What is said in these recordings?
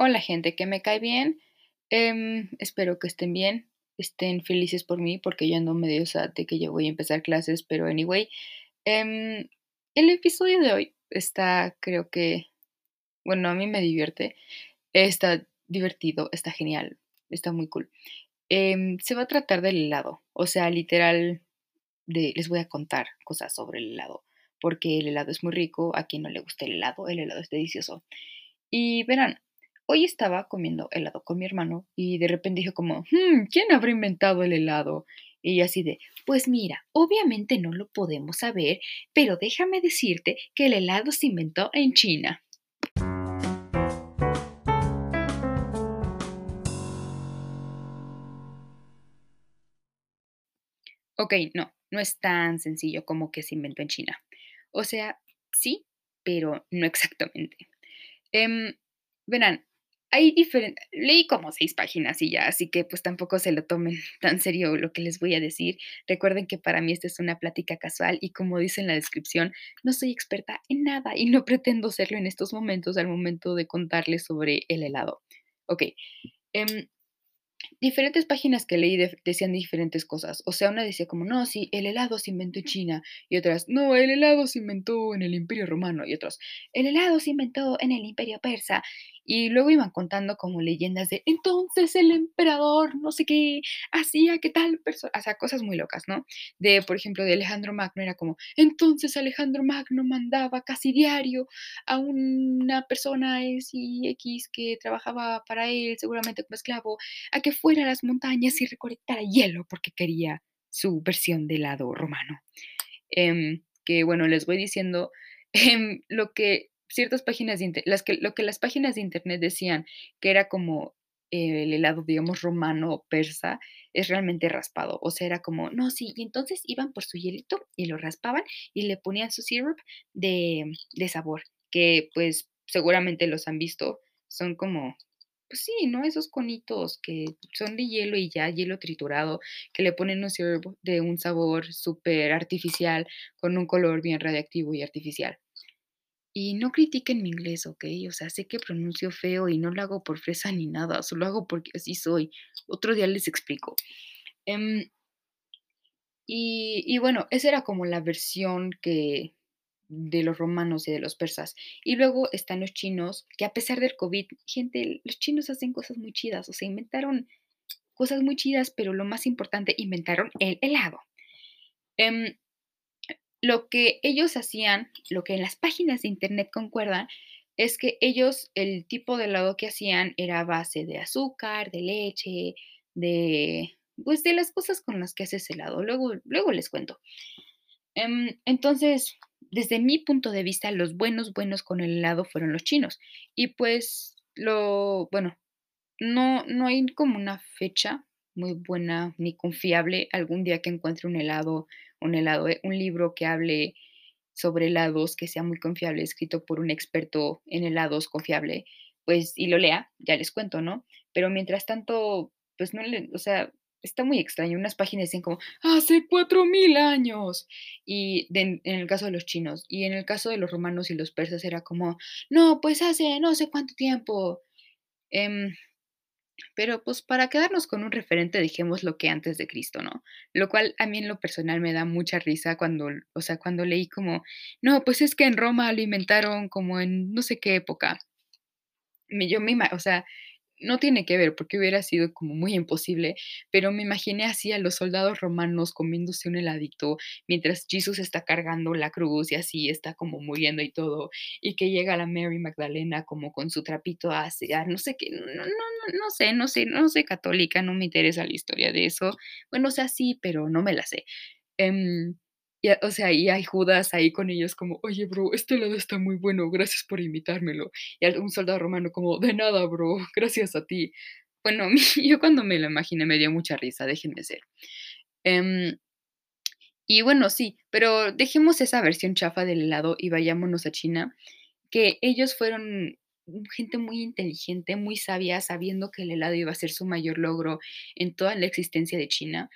Hola gente que me cae bien. Em, espero que estén bien, estén felices por mí porque yo ando medio sad de que ya voy a empezar clases, pero anyway. em, el episodio de hoy está, creo que, bueno, a mí me divierte. Está divertido, está genial, está muy cool. Em, se va a tratar del helado, o sea, literal, de, les voy a contar cosas sobre el helado, porque el helado es muy rico, a quien no le gusta el helado, el helado es delicioso. Y verán, Hoy estaba comiendo helado con mi hermano y de repente dijo como, hmm, ¿quién habrá inventado el helado? Y así de, pues mira, obviamente no lo podemos saber, pero déjame decirte que el helado se inventó en China. Ok, no, no es tan sencillo como que se inventó en China. O sea, sí, pero no exactamente. Em, verán, hay diferentes, leí como seis páginas y ya, así que pues tampoco se lo tomen tan serio lo que les voy a decir. Recuerden que para mí esta es una plática casual y como dice en la descripción, no soy experta en nada y no pretendo serlo en estos momentos al momento de contarles sobre el helado. Ok, em, diferentes páginas que leí decían diferentes cosas. O sea, una decía como, no, sí, el helado se inventó en China. Y otras, no, el helado se inventó en el Imperio Romano. Y otros, el helado se inventó en el Imperio Persa. Y luego iban contando como leyendas de, entonces el emperador, no sé qué, hacía qué tal persona, o sea, cosas muy locas, ¿no? De, por ejemplo, de Alejandro Magno era como, entonces Alejandro Magno mandaba casi diario a una persona X que trabajaba para él, seguramente como esclavo, a que fuera a las montañas y recolectara hielo porque quería su versión del lado romano. Em, que bueno, les voy diciendo em, lo que ciertas páginas de las que, lo que las páginas de internet decían que era como el helado, digamos, romano o persa, es realmente raspado. O sea, era como, no, sí, y entonces iban por su hielito y lo raspaban y le ponían su syrup de, de sabor, que pues seguramente los han visto, son como, pues sí, ¿no? Esos conitos que son de hielo y ya, hielo triturado, que le ponen un syrup de un sabor súper artificial, con un color bien radiactivo y artificial. Y no critiquen mi inglés, ¿ok? O sea, sé que pronuncio feo y no lo hago por fresa ni nada, solo hago porque así soy. Otro día les explico. Y, y, bueno, esa era como la versión que de los romanos y de los persas. Y luego están los chinos, que a pesar del COVID, gente, los chinos hacen cosas muy chidas, o sea, inventaron cosas muy chidas, pero lo más importante, inventaron el helado. Em, lo que ellos hacían, lo que en las páginas de internet concuerdan, es que ellos, el tipo de helado que hacían era base de azúcar, de leche, de, pues de las cosas con las que haces helado. Luego, luego les cuento. Em, entonces, desde mi punto de vista, los buenos, buenos con el helado fueron los chinos. Y pues, lo, bueno, no, no hay como una fecha muy buena ni confiable algún día que encuentre un helado un helado, eh, un libro que hable sobre helados, que sea muy confiable, escrito por un experto en helados confiable, pues y lo lea, ya les cuento, ¿no? Pero mientras tanto, pues no le, o sea, está muy extraño. Unas páginas dicen como, hace cuatro mil años. Y en el caso de los chinos. Y en el caso de los romanos y los persas era como, no, pues hace no sé cuánto tiempo. Em, pero pues para quedarnos con un referente, dijimos lo que antes de Cristo, ¿no? Lo cual a mí en lo personal me da mucha risa cuando, o sea, cuando leí como, no, pues es que en Roma lo inventaron como en no sé qué época. Yo me, o sea, no tiene que ver porque hubiera sido como muy imposible, pero me imaginé así a los soldados romanos comiéndose un heladito mientras Jesús está cargando la cruz y así está como muriendo y todo, y que llega la Mary Magdalena como con su trapito a no sé qué, no, no, no, no sé, no sé, no sé católica, no me interesa la historia de eso. Bueno, o sea, sí, pero no me la sé. Em, o sea, y hay Judas ahí con ellos como, oye, bro, este helado está muy bueno, gracias por invitármelo. Y un soldado romano como, de nada, bro, gracias a ti. Bueno, yo cuando me lo imaginé me dio mucha risa, déjenme ser. Em, y bueno, sí, pero dejemos esa versión chafa del helado y vayámonos a China, que ellos fueron gente muy inteligente, muy sabia, sabiendo que el helado iba a ser su mayor logro en toda la existencia de China.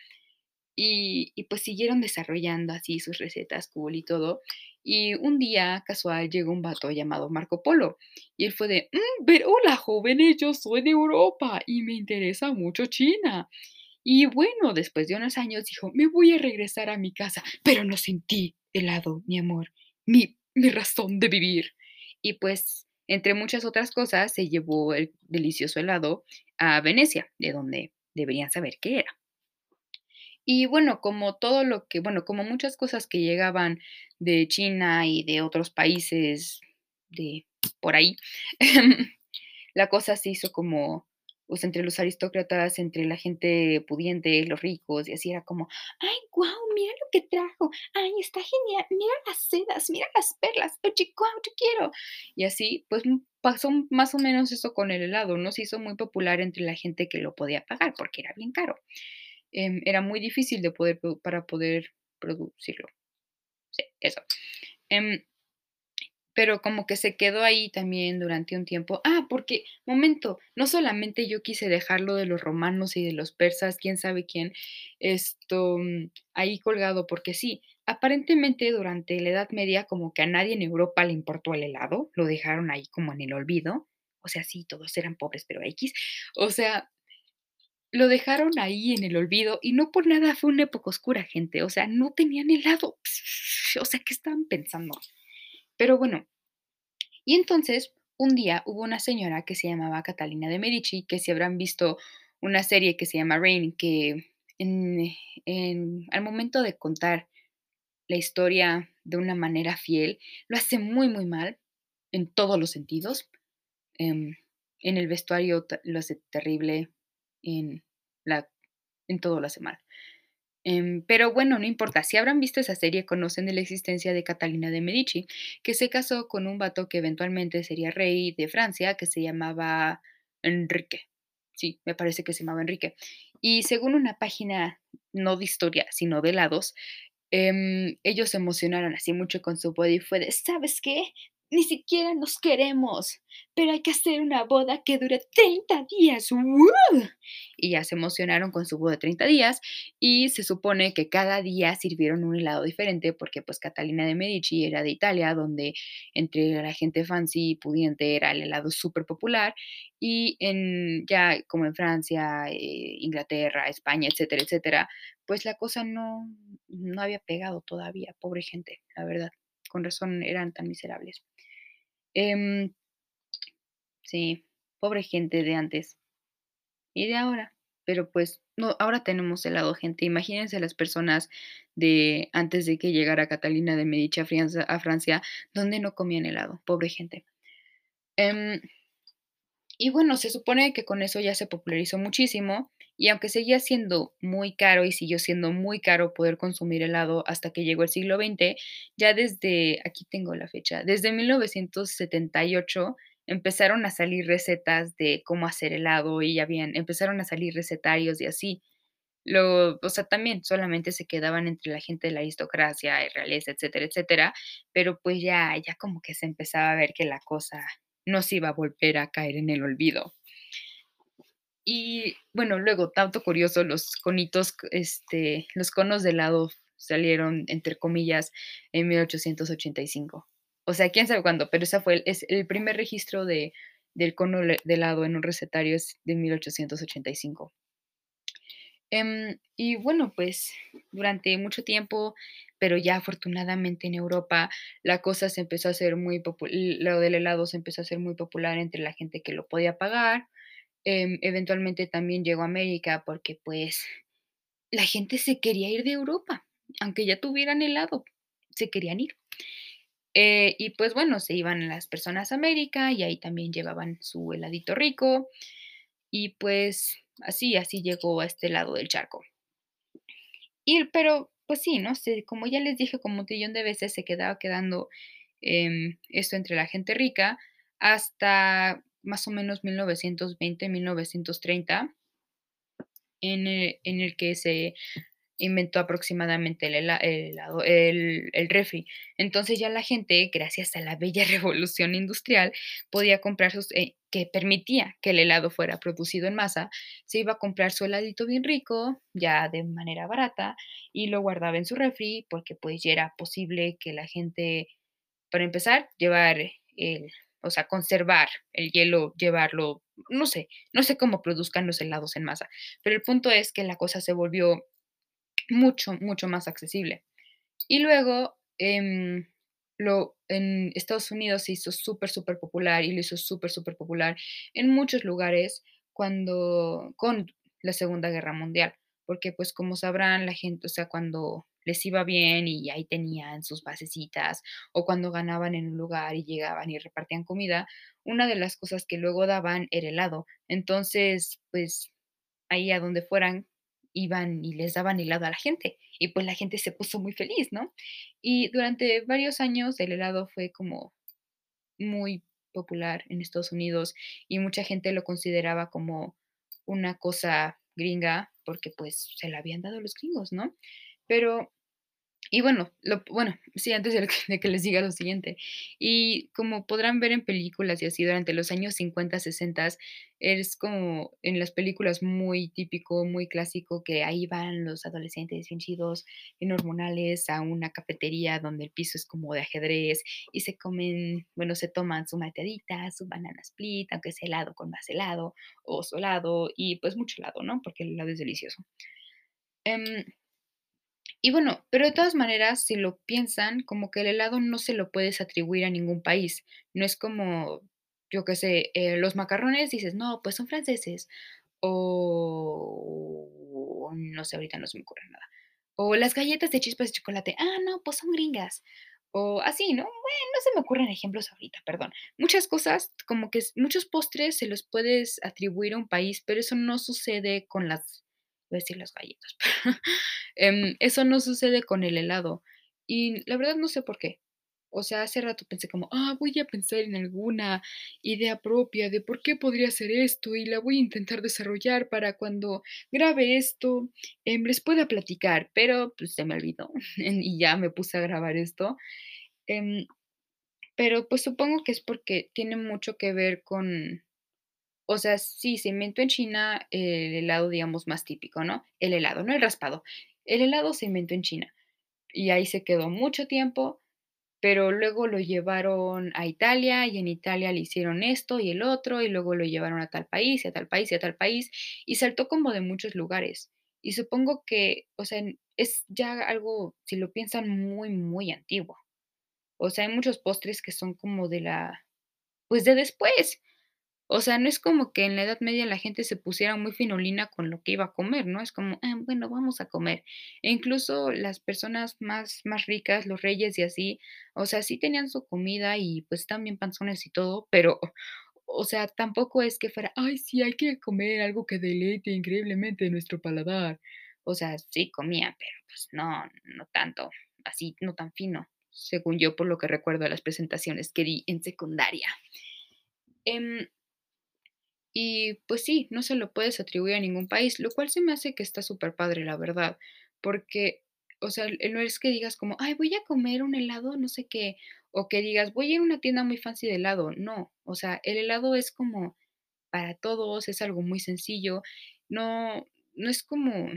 Y, pues siguieron desarrollando así sus recetas cool y todo. Y un día casual llegó un vato llamado Marco Polo y él fue de, "Mm, hola jóvenes, yo soy de Europa y me interesa mucho China. Y bueno, después de unos años dijo, me voy a regresar a mi casa, pero no sentí helado, mi amor, mi, mi razón de vivir. Y pues, entre muchas otras cosas, se llevó el delicioso helado a Venecia, de donde deberían saber qué era. Y bueno, como todo lo que, bueno, como muchas cosas que llegaban de China y de otros países de por ahí, la cosa se hizo como, pues entre los aristócratas, entre la gente pudiente, los ricos, y así era como, ay, guau, mira lo que trajo, ay, está genial, mira las sedas, mira las perlas, oye, guau, yo quiero. Y así, pues pasó más o menos eso con el helado, ¿no? Se hizo muy popular entre la gente que lo podía pagar porque era bien caro em, era muy difícil de poder para poder producirlo. Sí, eso. Em, pero como que se quedó ahí también durante un tiempo. Ah, porque, momento, no solamente yo quise dejarlo de los romanos y de los persas, quién sabe quién, esto, mm, ahí colgado, porque sí, aparentemente durante la Edad Media como que a nadie en Europa le importó el helado, lo dejaron ahí como en el olvido. O sea, sí, todos eran pobres, pero equis. O sea, lo dejaron ahí en el olvido y no por nada fue una época oscura, gente. O sea, no tenían helado. O sea, ¿qué estaban pensando? Pero bueno, y entonces un día hubo una señora que se llamaba Catalina de Medici, que si habrán visto una serie que se llama Reign, que en, en- al momento de contar la historia de una manera fiel, lo hace muy, muy mal en todos los sentidos. Em, en el vestuario lo hace terrible, en, la, en todo lo hace mal. Em, pero bueno, no importa, si habrán visto esa serie, conocen de la existencia de Catalina de Medici, que se casó con un vato que eventualmente sería rey de Francia, que se llamaba Enrique. Sí, me parece que se llamaba Enrique. Y según una página no de historia, sino de helados, Em, ellos se emocionaron así mucho con su boda y fue de, ¿sabes qué? Ni siquiera nos queremos, pero hay que hacer una boda que dure 30 días. Y ya se emocionaron con su boda de 30 días y se supone que cada día sirvieron un helado diferente porque pues Catalina de Medici era de Italia, donde entre la gente fancy y pudiente era el helado súper popular y en ya como en Francia, eh, Inglaterra, España, etcétera, etcétera, pues la cosa no, no había pegado todavía, pobre gente, la verdad. Con razón eran tan miserables. Em, sí, pobre gente de antes y de ahora. Pero pues no, ahora tenemos helado, gente. Imagínense las personas de antes de que llegara Catalina de Medici a Francia, donde no comían helado, pobre gente. Em, Y bueno, se supone que con eso ya se popularizó muchísimo y aunque seguía siendo muy caro y siguió siendo muy caro poder consumir helado hasta que llegó el siglo XX, ya desde, aquí tengo la fecha, desde 1978 empezaron a salir recetas de cómo hacer helado y ya bien, empezaron a salir recetarios y así. Lo, o sea, también solamente se quedaban entre la gente de la aristocracia, y realeza, etcétera, etcétera, pero pues ya, ya como que se empezaba a ver que la cosa no se iba a volver a caer en el olvido. Y bueno, luego, tanto curioso, los conitos, este, los conos de helado salieron, entre comillas, en 1885. O sea, quién sabe cuándo, pero esa fue el, es el primer registro de, del cono de helado en un recetario es de 1885. Em, y bueno, pues durante mucho tiempo, pero ya afortunadamente en Europa, la cosa se empezó a hacer muy popular, lo del helado se empezó a hacer muy popular entre la gente que lo podía pagar. Em, eventualmente también llegó a América porque pues la gente se quería ir de Europa, aunque ya tuvieran helado, se querían ir. Eh, y pues bueno, se iban las personas a América y ahí también llevaban su heladito rico y pues así, así llegó a este lado del charco. Y pero, pues sí, ¿no? Se como ya les dije como un trillón de veces, se quedaba quedando, em, esto entre la gente rica hasta más o menos 1920, 1930, en el en el que se inventó aproximadamente el hela el helado el el refri. Entonces, ya la gente, gracias a la bella revolución industrial, podía comprar sus eh, que permitía que el helado fuera producido en masa, se iba a comprar su heladito bien rico, ya de manera barata, y lo guardaba en su refri, porque, pues, ya era posible que la gente, para empezar, llevar el o sea, conservar el hielo, llevarlo, no sé, no sé cómo produzcan los helados en masa, pero el punto es que la cosa se volvió mucho, mucho más accesible. Y luego, em, lo en Estados Unidos se hizo súper, superpopular y lo hizo súper, superpopular en muchos lugares cuando con la Segunda Guerra Mundial, porque, pues, como sabrán, la gente, o sea, cuando les iba bien y ahí tenían sus basecitas, o cuando ganaban en un lugar y llegaban y repartían comida, una de las cosas que luego daban era helado. Entonces, pues, ahí a donde fueran, iban y les daban helado a la gente, y pues la gente se puso muy feliz, ¿no? Y durante varios años el helado fue como muy popular en Estados Unidos y mucha gente lo consideraba como una cosa gringa porque, pues, se la habían dado los gringos, ¿no? Pero y bueno, bueno, sí, antes de que les diga lo siguiente, y como podrán ver en películas y así durante los años 50, 60, es como en las películas muy típico, muy clásico, que ahí van los adolescentes bien chidos, bien hormonales, a una cafetería donde el piso es como de ajedrez y se comen, bueno, se toman su malteadita, su banana split, aunque sea helado con más helado, o su helado y, pues, mucho helado, ¿no? Porque el helado es delicioso. Em y bueno, pero de todas maneras, si lo piensan, como que el helado no se lo puedes atribuir a ningún país. No es como, yo qué sé, eh, los macarrones, dices: "No, pues son franceses", o no sé, ahorita no se me ocurre nada. O las galletas de chispas de chocolate, ah, no, pues son gringas. O así, ¿no? Bueno, no se me ocurren ejemplos ahorita, perdón. Muchas cosas, como que muchos postres se los puedes atribuir a un país, pero eso no sucede con las iba a decir las galletas, em, eso no sucede con el helado. Y la verdad no sé por qué. O sea, hace rato pensé como: "Ah, voy a pensar en alguna idea propia de por qué podría ser esto, y la voy a intentar desarrollar para cuando grabe esto, em, les pueda platicar", pero, pues, se me olvidó, y ya me puse a grabar esto. Em, pero, pues, supongo que es porque tiene mucho que ver con o sea, sí, se inventó en China el helado, digamos, más típico, ¿no? El helado, no el raspado. El helado se inventó en China, y ahí se quedó mucho tiempo, pero luego lo llevaron a Italia, y en Italia le hicieron esto y el otro, y luego lo llevaron a tal país, y a tal país, y a tal país, y saltó como de muchos lugares. Y supongo que, o sea, es ya algo, si lo piensan, muy, muy antiguo. O sea, hay muchos postres que son como de la pues, de después. O sea, no es como que en la Edad Media la gente se pusiera muy finolina con lo que iba a comer, ¿no? Es como: "Ah, bueno, vamos a comer". E incluso las personas más más ricas, los reyes y así, o sea, sí tenían su comida y, pues, bien panzones y todo, pero, o sea, tampoco es que fuera: "Ay, sí, hay que comer algo que deleite increíblemente nuestro paladar". O sea, sí comían, pero, pues, no no tanto, así, no tan fino, según yo, por lo que recuerdo de las presentaciones que di en secundaria. Em y, pues sí, no se lo puedes atribuir a ningún país, lo cual se me hace que está superpadre, la verdad, porque, o sea, no es que digas como: "Ay, voy a comer un helado, no sé qué", o que digas: "Voy a ir a una tienda muy fancy de helado", no, o sea, el helado es como para todos, es algo muy sencillo, no no es como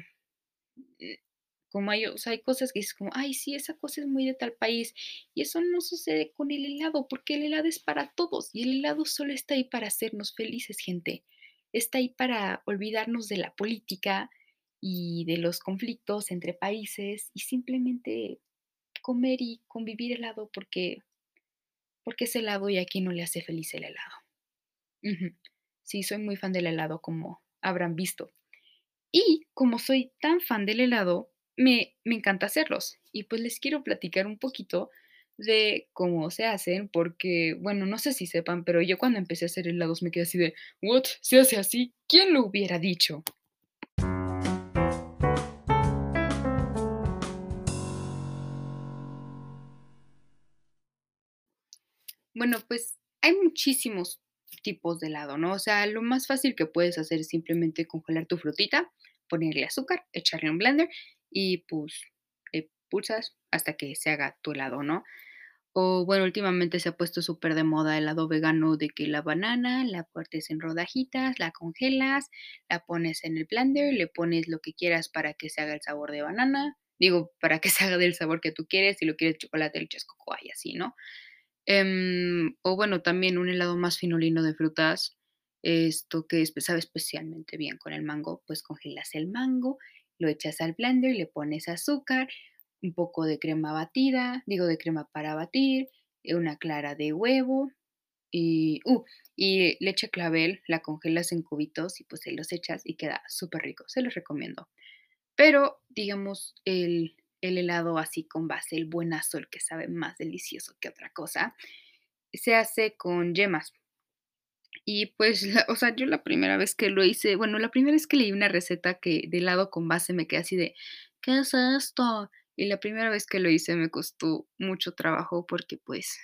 como hay, o sea, hay cosas que dices como: "Ay, sí, esa cosa es muy de tal país", y eso no sucede con el helado, porque el helado es para todos, y el helado solo está ahí para hacernos felices, gente. Está ahí para olvidarnos de la política y de los conflictos entre países, y simplemente comer y convivir helado porque porque es helado y a quién no le hace feliz el helado. Sí, soy muy fan del helado, como habrán visto. Y como soy tan fan del helado, me me encanta hacerlos. Y, pues, les quiero platicar un poquito de cómo se hacen, porque, bueno, no sé si sepan, pero yo cuando empecé a hacer helados me quedé así de: "¿What? ¿Se hace así? ¿Quién lo hubiera dicho?". Bueno, pues, hay muchísimos tipos de helado, ¿no? O sea, lo más fácil que puedes hacer es simplemente congelar tu frutita, ponerle azúcar, echarle un blender y pues le pulsas hasta que se haga tu helado, ¿no? O bueno, últimamente se ha puesto súper de moda el helado vegano de que la banana la partes en rodajitas, la congelas, la pones en el blender, le pones lo que quieras para que se haga el sabor de banana. Digo, para que se haga del sabor que tú quieres, si lo quieres chocolate, le echas cocoa y así, ¿no? Em, o bueno, también un helado más finolino de frutas, esto que sabe especialmente bien con el mango, pues congelas el mango, lo echas al blender, le pones azúcar, un poco de crema batida, digo de crema para batir, eh, una clara de huevo y, uh, y leche clavel, la congelas en cubitos y pues se los echas y queda súper rico, se los recomiendo. Pero, digamos, el el helado así con base, el buenazo, el que sabe más delicioso que otra cosa, se hace con yemas. Y pues, o sea, yo la primera vez que lo hice, bueno, la primera vez que leí una receta que de helado con base me quedé así de: "¿Qué es esto?". Y la primera vez que lo hice me costó mucho trabajo porque, pues,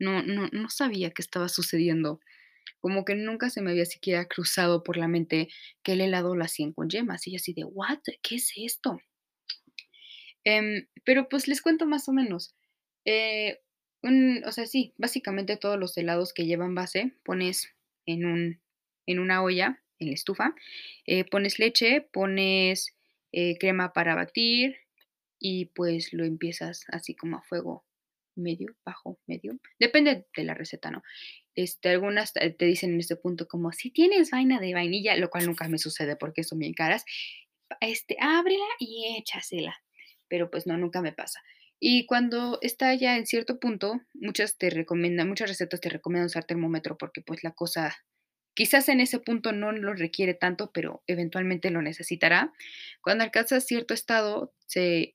no no no sabía qué estaba sucediendo. Como que nunca se me había siquiera cruzado por la mente que el helado lo hacían con yemas, y así de: "¿What? ¿Qué es esto?". Em, pero, pues, les cuento más o menos. Eh, o sea, sí, básicamente todos los helados que llevan base, pones en un en una olla, en la estufa, eh, pones leche, pones, eh, crema para batir y, pues, lo empiezas así como a fuego medio, bajo, medio, depende de la receta, ¿no? Este, algunas te dicen en este punto como: "Si tienes vaina de vainilla", lo cual nunca me sucede porque son bien caras, este, ábrela y échasela, pero, pues, no, nunca me pasa. Y cuando está ya en cierto punto, muchas te recomiendan muchas recetas te recomiendan usar termómetro porque, pues, la cosa quizás en ese punto no lo requiere tanto, pero eventualmente lo necesitará. Cuando alcanzas cierto estado, se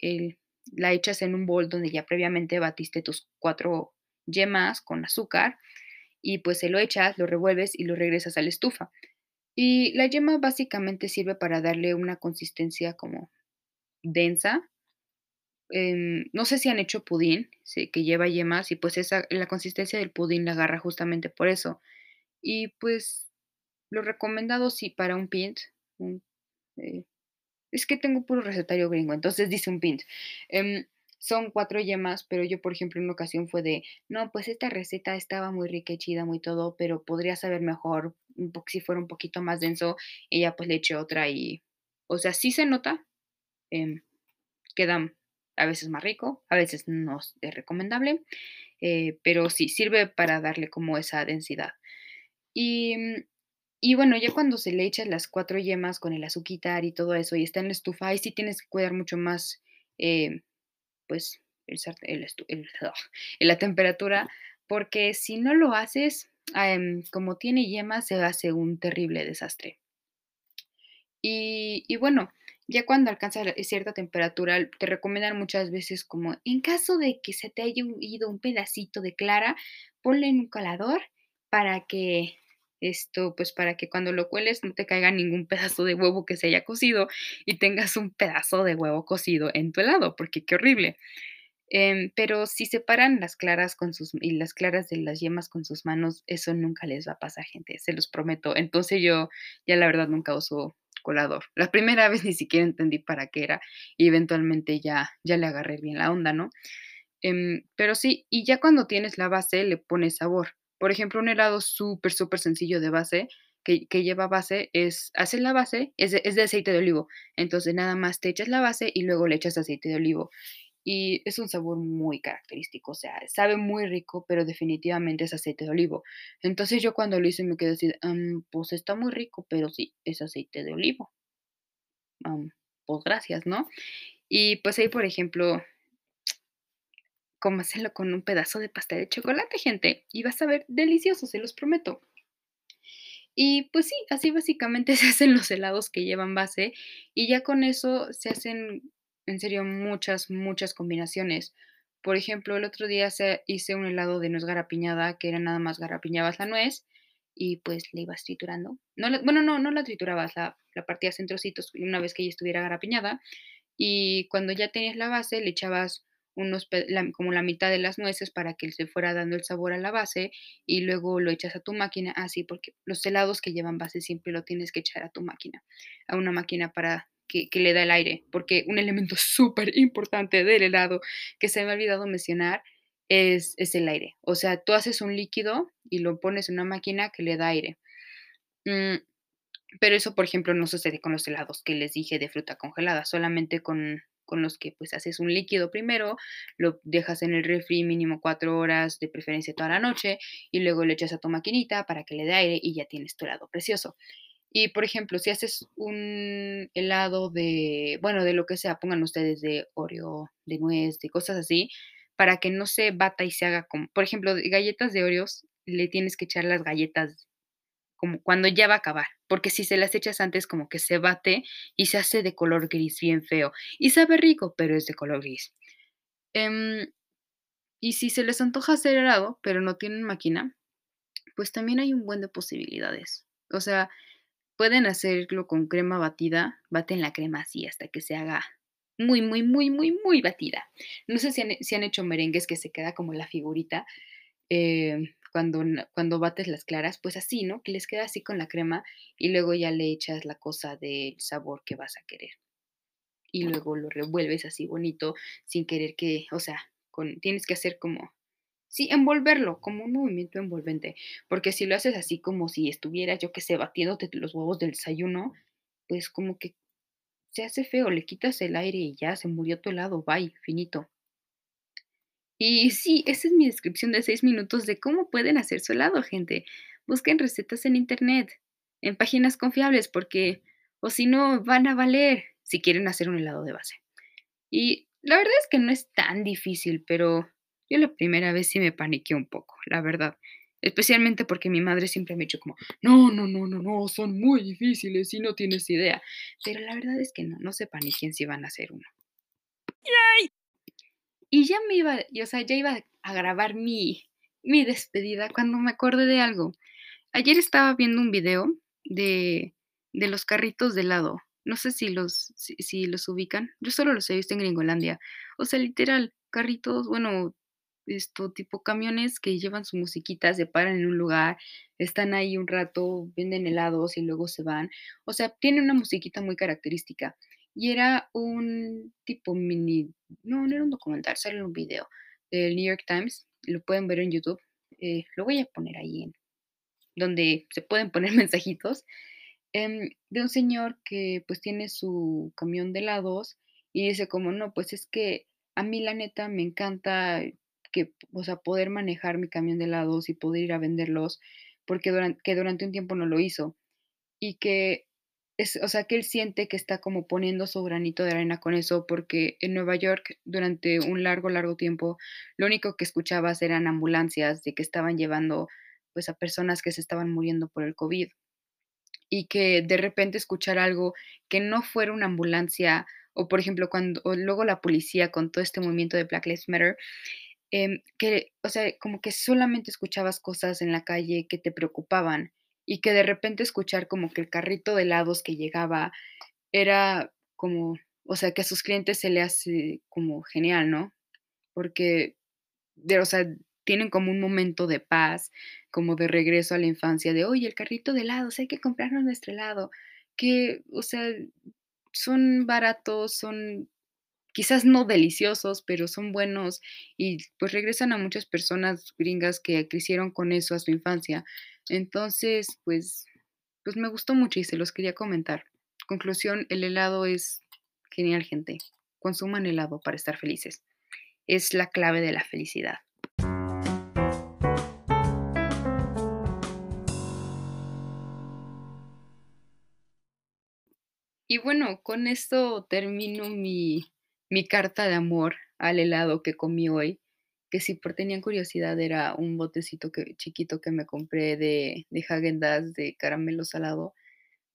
la echas en un bol donde ya previamente batiste tus 4 yemas con azúcar y, pues, se lo echas, lo revuelves y lo regresas a la estufa. Y la yema básicamente sirve para darle una consistencia como densa. No sé si han hecho pudín, que lleva yemas y pues esa la consistencia del pudín la agarra justamente por eso. Y pues lo recomendado sí para un pint, eh, es que tengo puro recetario gringo, entonces dice un pint. Em, son 4 yemas, pero yo, por ejemplo, en una ocasión fue de, no, pues esta receta estaba muy rica y chida, muy todo, pero podría saber mejor si fuera un poquito más denso, ya pues le eché otra y, o sea, sí se nota, em, queda a veces más rico, a veces no es recomendable, eh, pero sí, sirve para darle como esa densidad. Y, mm, bueno, ya cuando se le echan las 4 yemas con el azuquitar y todo eso, y está en estufa, ahí sí tienes que cuidar mucho más, eh, pues, el el el la temperatura, porque si no lo haces, em, como tiene yemas, se hace un terrible desastre. Y bueno, ya cuando alcanza la cierta temperatura, te recomiendan muchas veces como en caso de que se te haya ido un pedacito de clara, ponle en un colador para que esto, pues, para que cuando lo cueles no te caiga ningún pedazo de huevo que se haya cocido y tengas un pedazo de huevo cocido en tu helado, porque qué horrible. Em, pero si separan las claras con sus y las claras de las yemas con sus manos, eso nunca les va a pasar, gente, se los prometo. Entonces, yo ya la verdad nunca uso colador. La primera vez ni siquiera entendí para qué era, y eventualmente ya ya le agarré bien la onda, ¿no? Em, pero sí, y ya cuando tienes la base, le pones sabor. Por ejemplo, un helado súper, súper sencillo de base, que que lleva base, es haces la base, es de es de aceite de olivo. Entonces, nada más te echas la base y luego le echas aceite de olivo. Y es un sabor muy característico, o sea, sabe muy rico, pero definitivamente es aceite de olivo. Entonces, yo cuando lo hice me quedé así "Mm, pues está muy rico, pero sí, es aceite de olivo". Am, pues gracias, ¿no? Y pues ahí, por ejemplo cómeselo con un pedazo de pastel de chocolate, gente, y va a saber delicioso, se los prometo. Y pues sí, así básicamente se hacen los helados que llevan base, y ya con eso se hacen, en serio, muchas, muchas combinaciones. Por ejemplo, el otro día hice un helado de nuez garapiñada, que era nada más garapiñabas la nuez y, pues, la ibas triturando. No la bueno, no, no la triturabas, la la partías en trocitos una vez que ya estuviera garapiñada, y cuando ya tenías la base, le echabas unos como la mitad de las nueces para que se fuera dando el sabor a la base, y luego lo echas a tu máquina. Ah, sí, porque los helados que llevan base siempre lo tienes que echar a tu máquina, a una máquina para que, le da el aire, porque un elemento súper importante del helado que se me ha olvidado mencionar es, es, el aire. O sea, tú haces un líquido y lo pones en una máquina que le da aire. Mm, pero eso, por ejemplo, no sucede con los helados que les dije de fruta congelada, solamente con, con los que pues haces un líquido primero, lo dejas en el refri mínimo cuatro horas, de preferencia toda la noche, y luego le echas a tu maquinita para que le dé aire y ya tienes tu helado precioso. Y por ejemplo, si haces un helado de, bueno, de lo que sea, pongan ustedes de Oreo, de nuez, de cosas así, para que no se bata y se haga como, por ejemplo, galletas de Oreos, le tienes que echar las galletas como cuando ya va a acabar, porque si se las echas antes como que se bate y se hace de color gris bien feo y sabe rico, pero es de color gris. Em, y si se les antoja hacer helado, pero no tienen máquina, pues también hay un buen de posibilidades. O sea, pueden hacerlo con crema batida, baten la crema así hasta que se haga muy, muy, muy, muy, muy batida. No sé si han, si han hecho merengues que se queda como la figurita. Eh, cuando, cuando bates las claras, pues así, ¿no? Que les queda así con la crema y luego ya le echas la cosa del sabor que vas a querer. Y luego lo revuelves así bonito, sin querer que, o sea, con, tienes que hacer como, sí, envolverlo, como un movimiento envolvente. Porque si lo haces así como si estuvieras, yo que sé, batiéndote los huevos del desayuno, pues como que se hace feo, le quitas el aire y ya se murió tu helado, bye, finito. Y sí, esa es mi descripción de seis minutos de cómo pueden hacer su helado, gente. Busquen recetas en internet, en páginas confiables, porque, o si no, van a valer si quieren hacer un helado de base. Y la verdad es que no es tan difícil, pero yo la primera vez sí me paniqué un poco, la verdad. Especialmente porque mi madre siempre me ha dicho como, no, no, no, no, no, son muy difíciles y no tienes idea. Pero la verdad es que no, no se paniquen si van a hacer uno. ¡Yay! Y ya me iba, o sea, ya iba a grabar mi, mi despedida cuando me acordé de algo. Ayer estaba viendo un video de, de los carritos de helado. No sé si los, si, los ubican. Yo solo los he visto en Gringolandia. O sea, literal, carritos, bueno, esto tipo camiones que llevan su musiquita, se paran en un lugar, están ahí un rato, venden helados y luego se van. O sea, tiene una musiquita muy característica. Y era un tipo mini, no, no era un documental, solo un video del New York Times, lo pueden ver en YouTube, eh, lo voy a poner ahí en donde se pueden poner mensajitos, em, de un señor que pues tiene su camión de helados y dice como, no, pues es que a mí la neta me encanta que, o sea, poder manejar mi camión de helados y poder ir a venderlos, porque durante, que durante un tiempo no lo hizo. Y que o sea, que él siente que está como poniendo su granito de arena con eso, porque en Nueva York durante un largo, largo tiempo, lo único que escuchabas eran ambulancias de que estaban llevando pues a personas que se estaban muriendo por el COVID. Y que de repente escuchar algo que no fuera una ambulancia, o por ejemplo, cuando luego la policía con todo este movimiento de Black Lives Matter, em, que, o sea, como que solamente escuchabas cosas en la calle que te preocupaban y que de repente escuchar como que el carrito de helados que llegaba era como, o sea, que a sus clientes se le hace como genial, ¿no? Porque, de, o sea, tienen como un momento de paz, como de regreso a la infancia, de, oye, el carrito de helados, hay que comprarnos nuestro helado, que, o sea, son baratos, son quizás no deliciosos, pero son buenos y pues regresan a muchas personas gringas que crecieron con eso a su infancia. Entonces, pues, pues me gustó mucho y se los quería comentar. Conclusión, el helado es genial, gente. Consuman helado para estar felices. Es la clave de la felicidad. Y bueno, con esto termino mi, mi carta de amor al helado que comí hoy que si por tenían curiosidad era un botecito que, chiquito que me compré de, de Dazs de caramelo salado,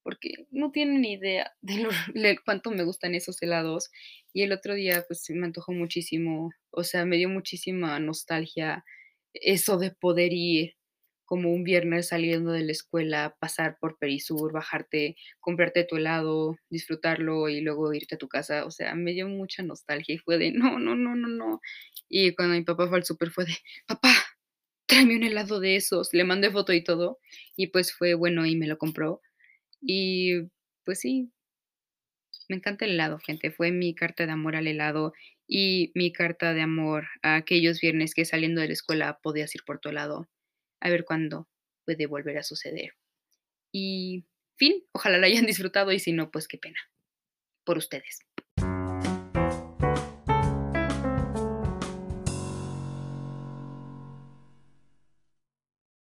porque no tienen ni idea de, cuánto me gustan esos helados. Y el otro día pues me antojó muchísimo, o sea, me dio muchísima nostalgia eso de poder ir como un viernes saliendo de la escuela, pasar por Perisur, bajarte, comprarte tu helado, disfrutarlo y luego irte a tu casa. O sea, me dio mucha nostalgia y fue de no, no, no, no, no. Y cuando mi papá fue al súper fue de, papá, tráeme un helado de esos. Le mandé foto y todo. Y pues fue bueno y me lo compró. Y pues sí, Me encanta el helado, gente. Fue mi carta de amor al helado y mi carta de amor a aquellos viernes que saliendo de la escuela podías ir por tu helado. A ver cuándo puede volver a suceder. Y fin, ojalá lo hayan disfrutado y si no, pues qué pena por ustedes.